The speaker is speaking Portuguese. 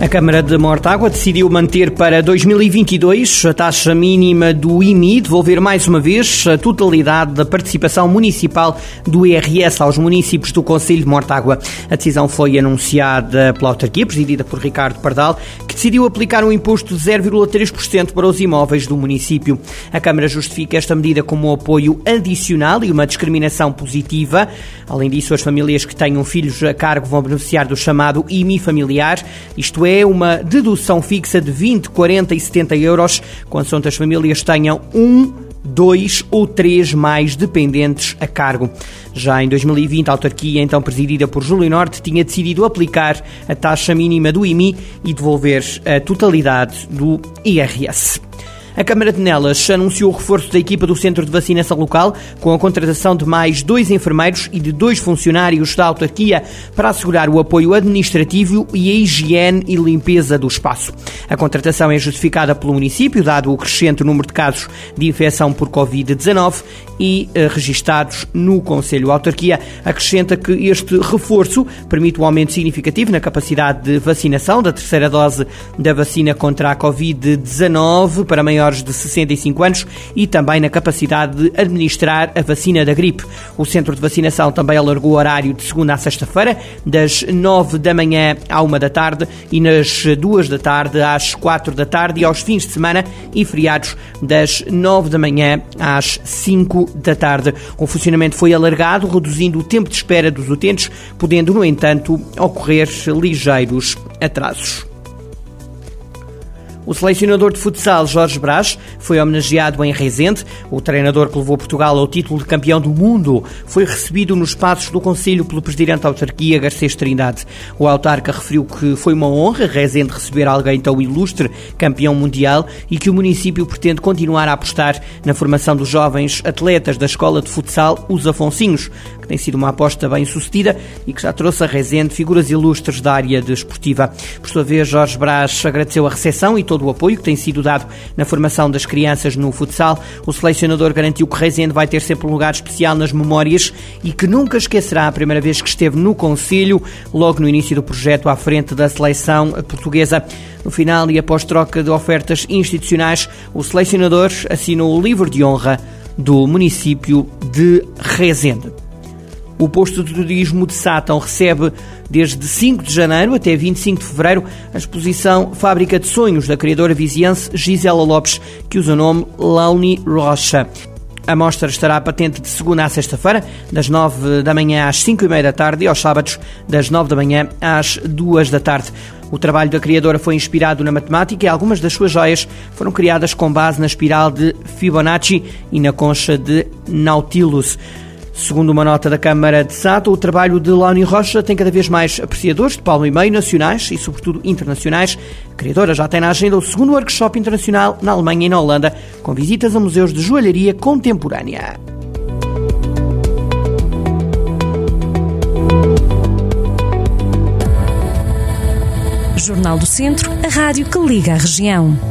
A Câmara de Mortágua decidiu manter para 2022 a taxa mínima do IMI, devolver mais uma vez a totalidade da participação municipal do IRS aos municípios do Conselho de Mortágua. A decisão foi anunciada pela autarquia, presidida por Ricardo Pardal, que decidiu aplicar um imposto de 0,3% para os imóveis do município. A Câmara justifica esta medida como um apoio adicional e uma discriminação positiva. Além disso, as famílias que tenham filhos a cargo vão beneficiar do chamado IMI familiar, isto é, uma dedução fixa de 20, 40 e 70 euros, quando as famílias tenham um dois ou três mais dependentes a cargo. Já em 2020, a autarquia, então presidida por Júlio Norte, tinha decidido aplicar a taxa mínima do IMI e devolver a totalidade do IRS. A Câmara de Nelas anunciou o reforço da equipa do centro de vacinação local, com a contratação de mais dois enfermeiros e de dois funcionários da autarquia para assegurar o apoio administrativo e a higiene e limpeza do espaço. A contratação é justificada pelo município, dado o crescente número de casos de infecção por Covid-19 e eh, registados no Conselho. Autarquia acrescenta que este reforço permite um aumento significativo na capacidade de vacinação da terceira dose da vacina contra a Covid-19 para maiores maiores de 65 anos e também na capacidade de administrar a vacina da gripe. O centro de vacinação também alargou o horário de segunda a sexta-feira, das 9 da manhã à 1 da tarde e nas 2 da tarde às 4 da tarde e aos fins de semana e feriados das 9 da manhã às 5 da tarde. O funcionamento foi alargado, reduzindo o tempo de espera dos utentes, podendo, no entanto, ocorrer ligeiros atrasos. O selecionador de futsal Jorge Brás foi homenageado em Rezende. O treinador que levou Portugal ao título de campeão do mundo foi recebido nos passos do Conselho pelo presidente da autarquia, Garcês Trindade. O autarca referiu que foi uma honra Rezende receber alguém tão ilustre, campeão mundial, e que o município pretende continuar a apostar na formação dos jovens atletas da escola de futsal Os Afonsinhos, que tem sido uma aposta bem sucedida e que já trouxe a Rezende figuras ilustres da área desportiva. Por sua vez, Jorge Brás agradeceu a recepção e todo o apoio que tem sido dado na formação das crianças no futsal. O selecionador garantiu que Rezende vai ter sempre um lugar especial nas memórias e que nunca esquecerá a primeira vez que esteve no Conselho, logo no início do projeto à frente da seleção portuguesa. No final e após troca de ofertas institucionais, o selecionador assinou o livro de honra do município de Rezende. O posto de turismo de Sátão recebe desde 5 de janeiro até 25 de fevereiro a exposição Fábrica de Sonhos da criadora viziense Gisela Lopes, que usa o nome Launi Rocha. A mostra estará patente de segunda a sexta-feira, das 9 da manhã às 5 e meia da tarde e aos sábados, das 9 da manhã às 2 da tarde. O trabalho da criadora foi inspirado na matemática e algumas das suas joias foram criadas com base na espiral de Fibonacci e na concha de Nautilus. Segundo uma nota da Câmara de Sato, o trabalho de Launi Rocha tem cada vez mais apreciadores de palmo e meio nacionais e, sobretudo, internacionais. A criadora já tem na agenda o segundo workshop internacional na Alemanha e na Holanda, com visitas a museus de joalharia contemporânea. Jornal do Centro, a rádio que liga a região.